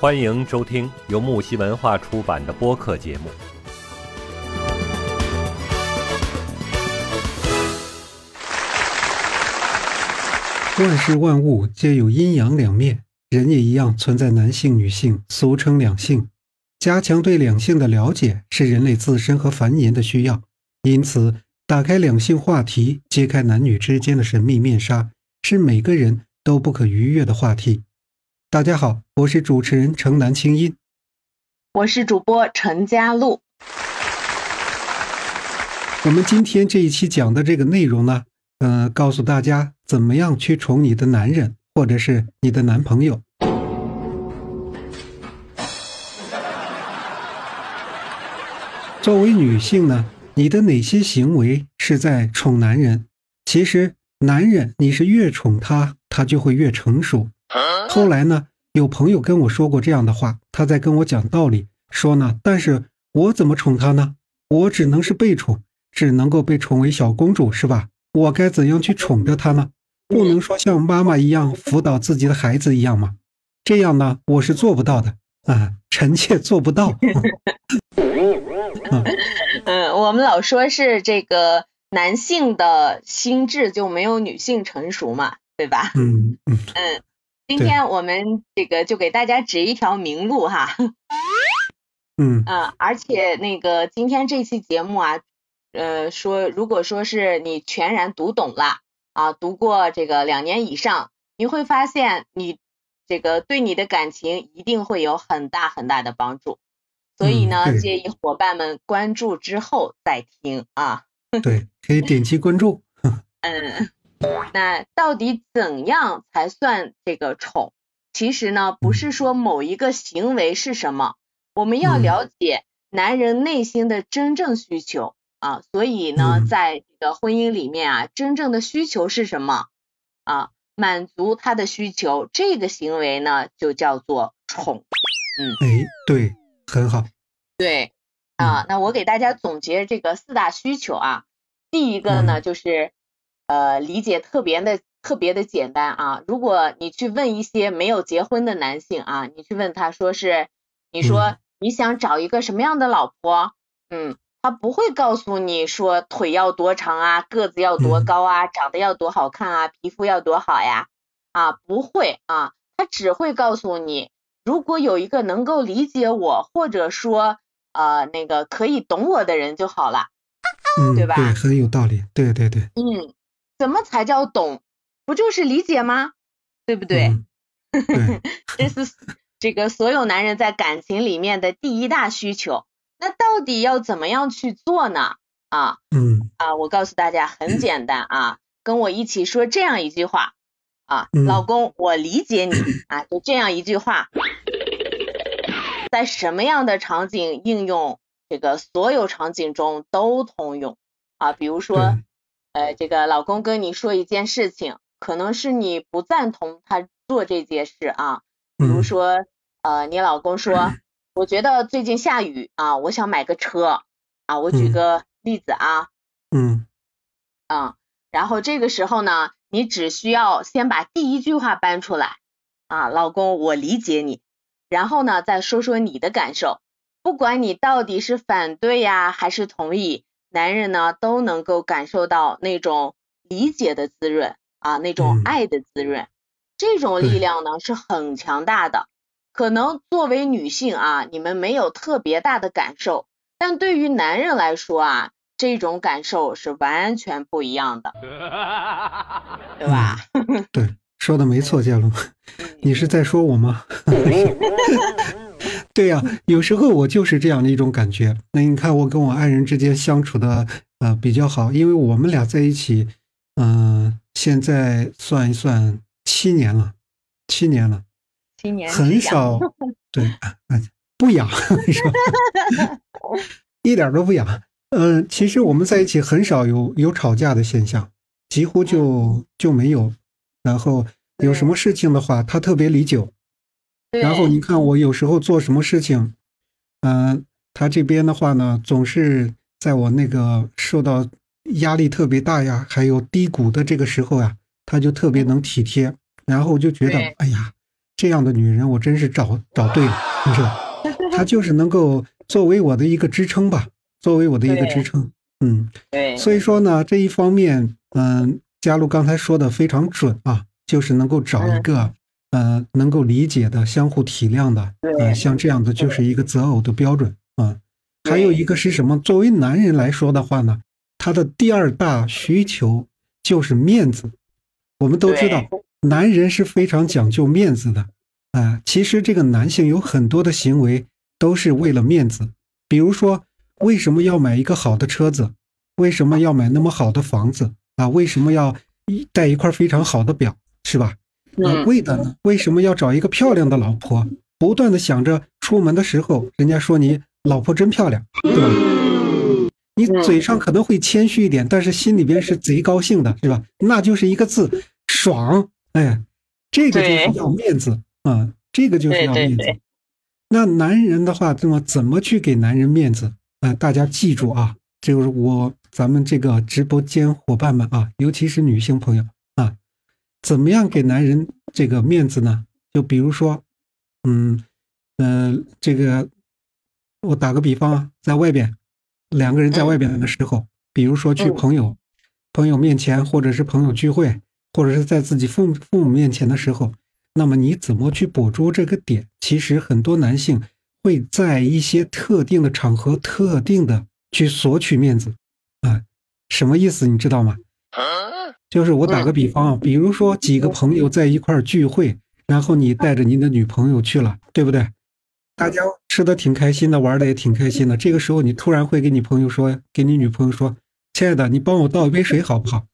欢迎收听由木西文化出版的播客节目。万事万物皆有阴阳两面，人也一样存在男性、女性，俗称两性。加强对两性的了解是人类自身和繁衍的需要，因此，打开两性话题，揭开男女之间的神秘面纱，是每个人都不可逾越的话题。大家好，我是主持人城南青音，我是主播陈佳璐。我们今天这一期讲的这个内容呢，呃，告诉大家怎么样去宠你的男人，或者是你的男朋友。作为女性呢，你的哪些行为是在宠男人？其实，男人你是越宠他，他就会越成熟。后来呢，有朋友跟我说过这样的话，他在跟我讲道理，说呢，但是我怎么宠她呢？我只能是被宠，只能够被宠为小公主，是吧？我该怎样去宠着她呢？不能说像妈妈一样辅导自己的孩子一样吗？这样呢，我是做不到的啊，臣妾做不到。嗯，我们老说是这个男性的心智就没有女性成熟嘛，对吧？嗯嗯嗯，今天我们这个就给大家指一条明路哈。嗯嗯，而且那个今天这期节目啊，呃，说如果说是你全然读懂了啊，读过这个两年以上，你会发现你这个对你的感情一定会有很大很大的帮助。所以呢，建议伙伴们关注之后再听啊。对，可以点击关注。嗯，那到底怎样才算这个宠？其实呢，不是说某一个行为是什么，我们要了解男人内心的真正需求啊。所以呢，在这个婚姻里面啊，真正的需求是什么啊？满足他的需求，这个行为呢，就叫做宠。嗯，哎，对。很好，对啊，那我给大家总结这个四大需求啊。第一个呢，就是呃，理解特别的特别的简单啊。如果你去问一些没有结婚的男性啊，你去问他说是，你说你想找一个什么样的老婆？嗯，他不会告诉你说腿要多长啊，个子要多高啊，长得要多好看啊，皮肤要多好呀，啊，不会啊，他只会告诉你。如果有一个能够理解我，或者说呃那个可以懂我的人就好了，嗯，对吧？对，很有道理，对对对。嗯，怎么才叫懂？不就是理解吗？对不对？对，这是这个所有男人在感情里面的第一大需求。那到底要怎么样去做呢？啊，嗯，啊，我告诉大家很简单啊，跟我一起说这样一句话。啊，老公，我理解你 啊，就这样一句话，在什么样的场景应用，这个所有场景中都通用啊。比如说，呃，这个老公跟你说一件事情，可能是你不赞同他做这件事啊。比如说，呃，你老公说，我觉得最近下雨啊，我想买个车啊。我举个例子啊，嗯，啊，然后这个时候呢。你只需要先把第一句话搬出来啊，老公，我理解你。然后呢，再说说你的感受。不管你到底是反对呀，还是同意，男人呢都能够感受到那种理解的滋润啊，那种爱的滋润。这种力量呢是很强大的。可能作为女性啊，你们没有特别大的感受，但对于男人来说啊。这种感受是完全不一样的，对吧？对，说的没错，佳龙，你是在说我吗？对呀，有时候我就是这样的一种感觉。那你看，我跟我爱人之间相处的呃比较好，因为我们俩在一起，嗯，现在算一算七年了，七年了，七年很少，对啊，不痒，是吧？一点都不痒。嗯，其实我们在一起很少有有吵架的现象，几乎就就没有。然后有什么事情的话，他特别理解。然后你看我有时候做什么事情，嗯，他这边的话呢，总是在我那个受到压力特别大呀，还有低谷的这个时候呀，他就特别能体贴。然后我就觉得，哎呀，这样的女人我真是找找对了，是吧？她就是能够作为我的一个支撑吧，作为我的一个支撑。嗯，对。所以说呢，这一方面，嗯，佳璐刚才说的非常准啊，就是能够找一个呃能够理解的、相互体谅的，呃，像这样的就是一个择偶的标准啊。还有一个是什么？作为男人来说的话呢，他的第二大需求就是面子。我们都知道，男人是非常讲究面子的啊。其实这个男性有很多的行为都是为了面子，比如说为什么要买一个好的车子？为什么要买那么好的房子啊？为什么要戴一块非常好的表？是吧？为的呢？为什么要找一个漂亮的老婆？不断的想着出门的时候，人家说你。老婆真漂亮，对吧？你嘴上可能会谦虚一点，但是心里边是贼高兴的，是吧？那就是一个字，爽。哎，这个就是要面子啊，这个就是要面子。那男人的话，那么怎么去给男人面子啊？大家记住啊，就是我咱们这个直播间伙伴们啊，尤其是女性朋友啊，怎么样给男人这个面子呢？就比如说，嗯嗯，这个。我打个比方啊，在外边，两个人在外边的时候，比如说去朋友朋友面前，或者是朋友聚会，或者是在自己父父母面前的时候，那么你怎么去捕捉这个点？其实很多男性会在一些特定的场合、特定的去索取面子啊，什么意思？你知道吗？就是我打个比方啊，比如说几个朋友在一块聚会，然后你带着你的女朋友去了，对不对？大家吃的挺开心的，玩的也挺开心的。这个时候，你突然会给你朋友说，给你女朋友说：“亲爱的，你帮我倒一杯水好不好？”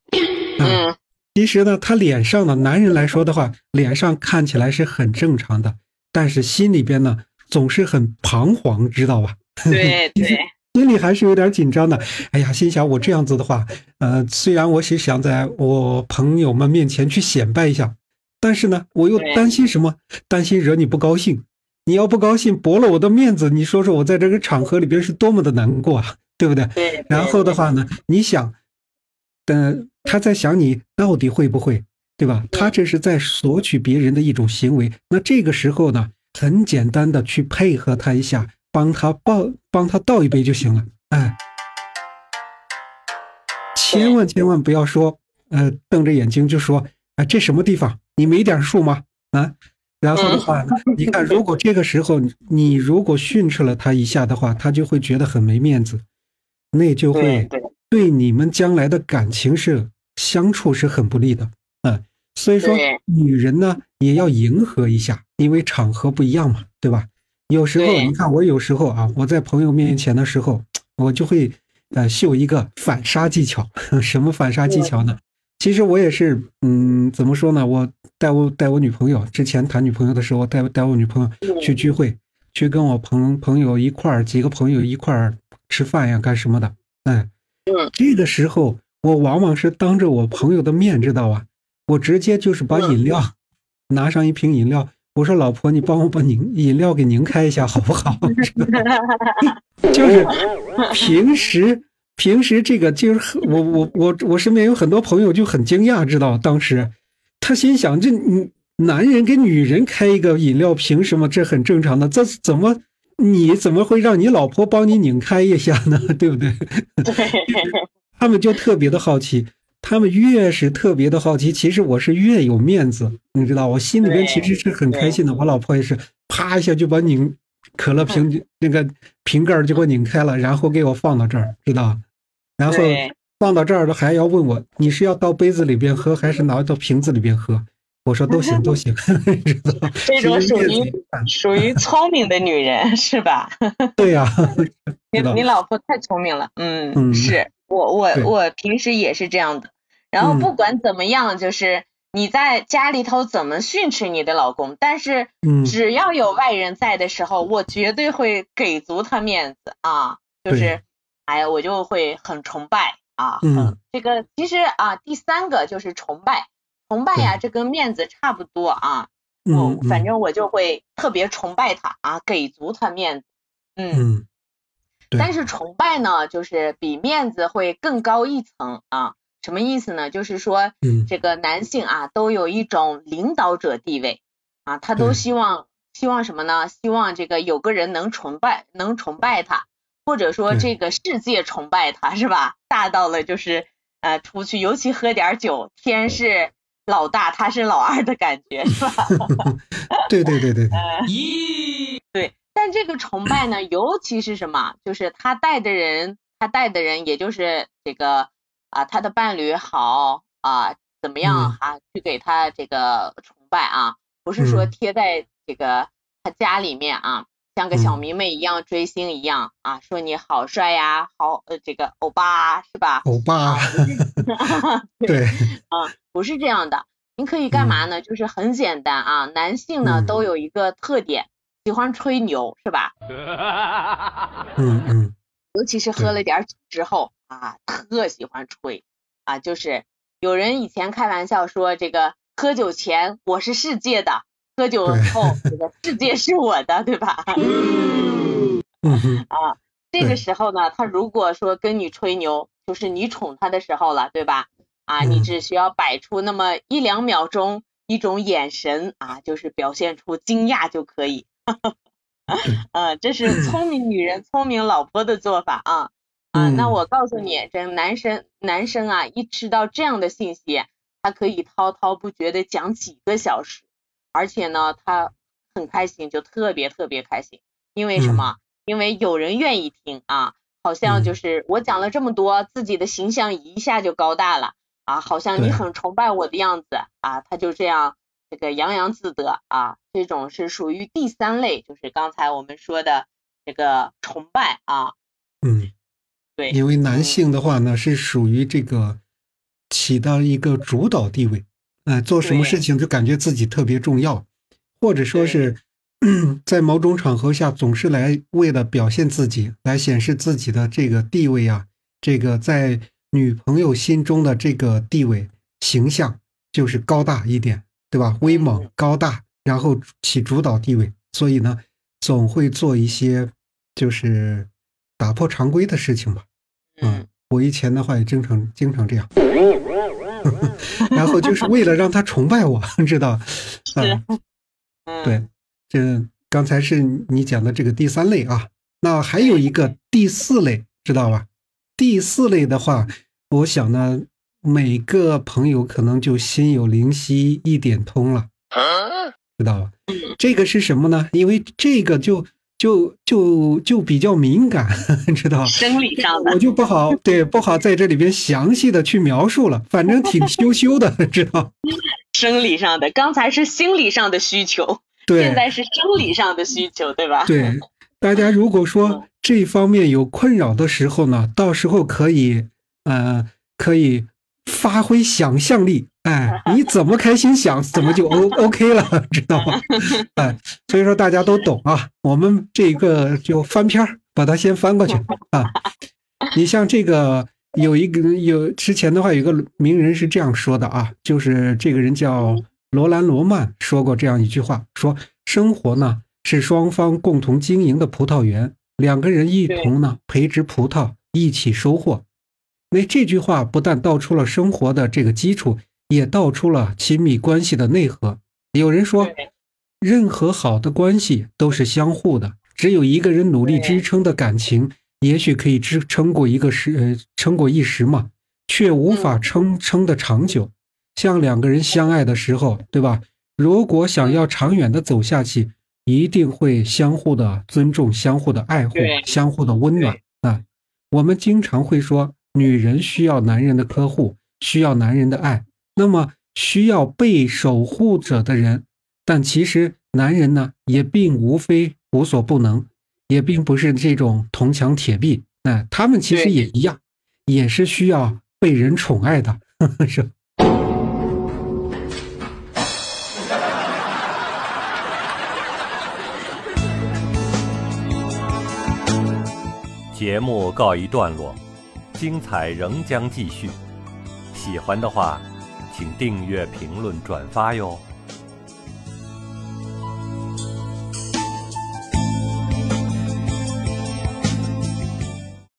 嗯，其实呢，他脸上的男人来说的话，脸上看起来是很正常的，但是心里边呢，总是很彷徨，知道吧？对 对，心里还是有点紧张的。哎呀，心想我这样子的话，呃，虽然我是想在我朋友们面前去显摆一下，但是呢，我又担心什么？担心惹你不高兴。你要不高兴，驳了我的面子，你说说我在这个场合里边是多么的难过啊，对不对？对。然后的话呢，你想，等他在想你到底会不会，对吧？他这是在索取别人的一种行为。那这个时候呢，很简单的去配合他一下，帮他抱，帮他倒一杯就行了。哎，千万千万不要说，呃，瞪着眼睛就说，啊，这什么地方？你没点数吗？啊？然后的话，你看，如果这个时候你如果训斥了他一下的话，他就会觉得很没面子，那就会对你们将来的感情是相处是很不利的啊。所以说，女人呢也要迎合一下，因为场合不一样嘛，对吧？有时候你看，我有时候啊，我在朋友面前的时候，我就会呃秀一个反杀技巧。什么反杀技巧呢？其实我也是，嗯，怎么说呢？我带我带我女朋友之前谈女朋友的时候，带带我女朋友去聚会，去跟我朋朋友一块儿，几个朋友一块儿吃饭呀，干什么的？哎，这个时候我往往是当着我朋友的面，知道吧？我直接就是把饮料 拿上一瓶饮料，我说老婆，你帮我把拧饮料给拧开一下，好不好？就是平时。平时这个就是我我我我身边有很多朋友就很惊讶，知道当时他心想：这男人给女人开一个饮料，凭什么？这很正常的，这怎么你怎么会让你老婆帮你拧开一下呢？对不对？他们就特别的好奇，他们越是特别的好奇，其实我是越有面子，你知道，我心里边其实是很开心的。我老婆也是，啪一下就把拧可乐瓶那个瓶盖就给我拧开了，然后给我放到这儿，知道。然后放到这儿了，还要问我你是要倒杯子里边喝，还是拿到瓶子里边喝？我说都行，都行。这种属于属于聪明的女人是吧？对呀，你你老婆太聪明了。嗯，是我我我平时也是这样的。然后不管怎么样，就是你在家里头怎么训斥你的老公，但是只要有外人在的时候，我绝对会给足他面子啊，就是。哎呀，我就会很崇拜啊，嗯，这个其实啊，第三个就是崇拜，崇拜呀，这跟面子差不多啊，我反正我就会特别崇拜他啊，给足他面子，嗯，但是崇拜呢，就是比面子会更高一层啊，什么意思呢？就是说，这个男性啊，都有一种领导者地位啊，他都希望希望什么呢？希望这个有个人能崇拜，能崇拜他，或者说这个世界崇拜他，是吧？大到了就是呃出去，尤其喝点酒，天是老大，他是老二的感觉，是吧？对对对对对，咦对，但这个崇拜呢，尤其是什么？就是他带的人，他带的人，也就是这个啊，他的伴侣好啊，怎么样啊，去给他这个崇拜啊，不是说嗯贴在这个他家里面啊，像个小嗯迷妹一样追星一样啊，说你好帅呀，好呃这个欧巴是吧？欧巴，对，啊，不是这样的。您可以干嘛呢？就是很简单啊，男性呢嗯都有一个特点，喜欢吹牛，是吧？嗯嗯尤其是喝了点儿酒之后啊，特喜欢吹啊，就是有人以前开玩笑说，这个喝酒前我是世界的，喝酒后 这个世界是我的，对吧？嗯 哼，这个时候呢，他如果说跟你吹牛，就是你宠他的时候了，对吧？啊，嗯你只需要摆出那么一两秒钟一种眼神啊，就是表现出惊讶就可以。呃，这是聪明女人、聪明老婆的做法啊。啊！那嗯。我告诉你，这男生男生啊，一知道这样的信息，他可以滔滔不绝的讲几个小时，而且呢，他很开心，就特别特别开心，因为什么？因为有人愿意听啊，好像就嗯。是我讲了这么多，自己的形象一下就高大了啊，好像你很崇拜我的样子啊，他就这样这个洋洋自得啊，这种是属于第三类，就是刚才我们说的这个崇拜啊，嗯，对，因为男性的话呢，是属于这个起到一个主导地位，呃，做什么事情就感觉自己特别重要，或者说是 在某种场合下总是来为了表现自己，来显示自己的这个地位啊，这个在女朋友心中的这个地位形象就是高大一点，对吧？威猛嗯高大，然后起主导地位，所以呢，总会做一些就是打破常规的事情吧。嗯，我以前的话也经常经常这样，然后就是为了让他崇拜我，知道？嗯，嗯，对，这刚才是你讲的这个第三类啊，那还有一个第四类，知道吧？第四类的话，我想呢，每个朋友可能就心有灵犀一点通了，知道吧？这个是什么呢？因为这个就就就就比较敏感，知道吧？生理上的我，就不好对不好在这里边详细的去描述了，反正挺羞羞的，知道？生理上的，刚才是心理上的需求，对现在是生理上的需求，对吧？对，大家如果说这方面有困扰的时候呢，到时候可以呃可以发挥想象力，哎，你怎么开心想怎么就 O OK 了，知道吗？哎，所以说大家都懂啊，我们这个就翻篇儿，把它先翻过去啊。你像这个有一个有之前的话，有一个名人是这样说的啊，就是这个人叫罗兰·罗曼说过这样一句话，说生活呢是双方共同经营的葡萄园，两个人一同呢培植葡萄，一起收获。那这句话不但道出了生活的这个基础，也道出了亲密关系的内核。有人说，任何好的关系都是相互的，只有一个人努力支撑的感情，也许可以支撑过一个时，呃，撑过一时嘛，却无法嗯撑撑的长久。像两个人相爱的时候，对吧？如果想要长远的走下去，一定会相互的尊重、相互的爱护、相互的温暖啊。我们经常会说，女人需要男人的呵护，需要男人的爱，那么需要被守护者的人。但其实男人呢，也并无非无所不能，也并不是这种铜墙铁壁。那、他们其实也一样，也是需要被人宠爱的，是吧。节目告一段落，精彩仍将继续。喜欢的话，请订阅、评论、转发哟。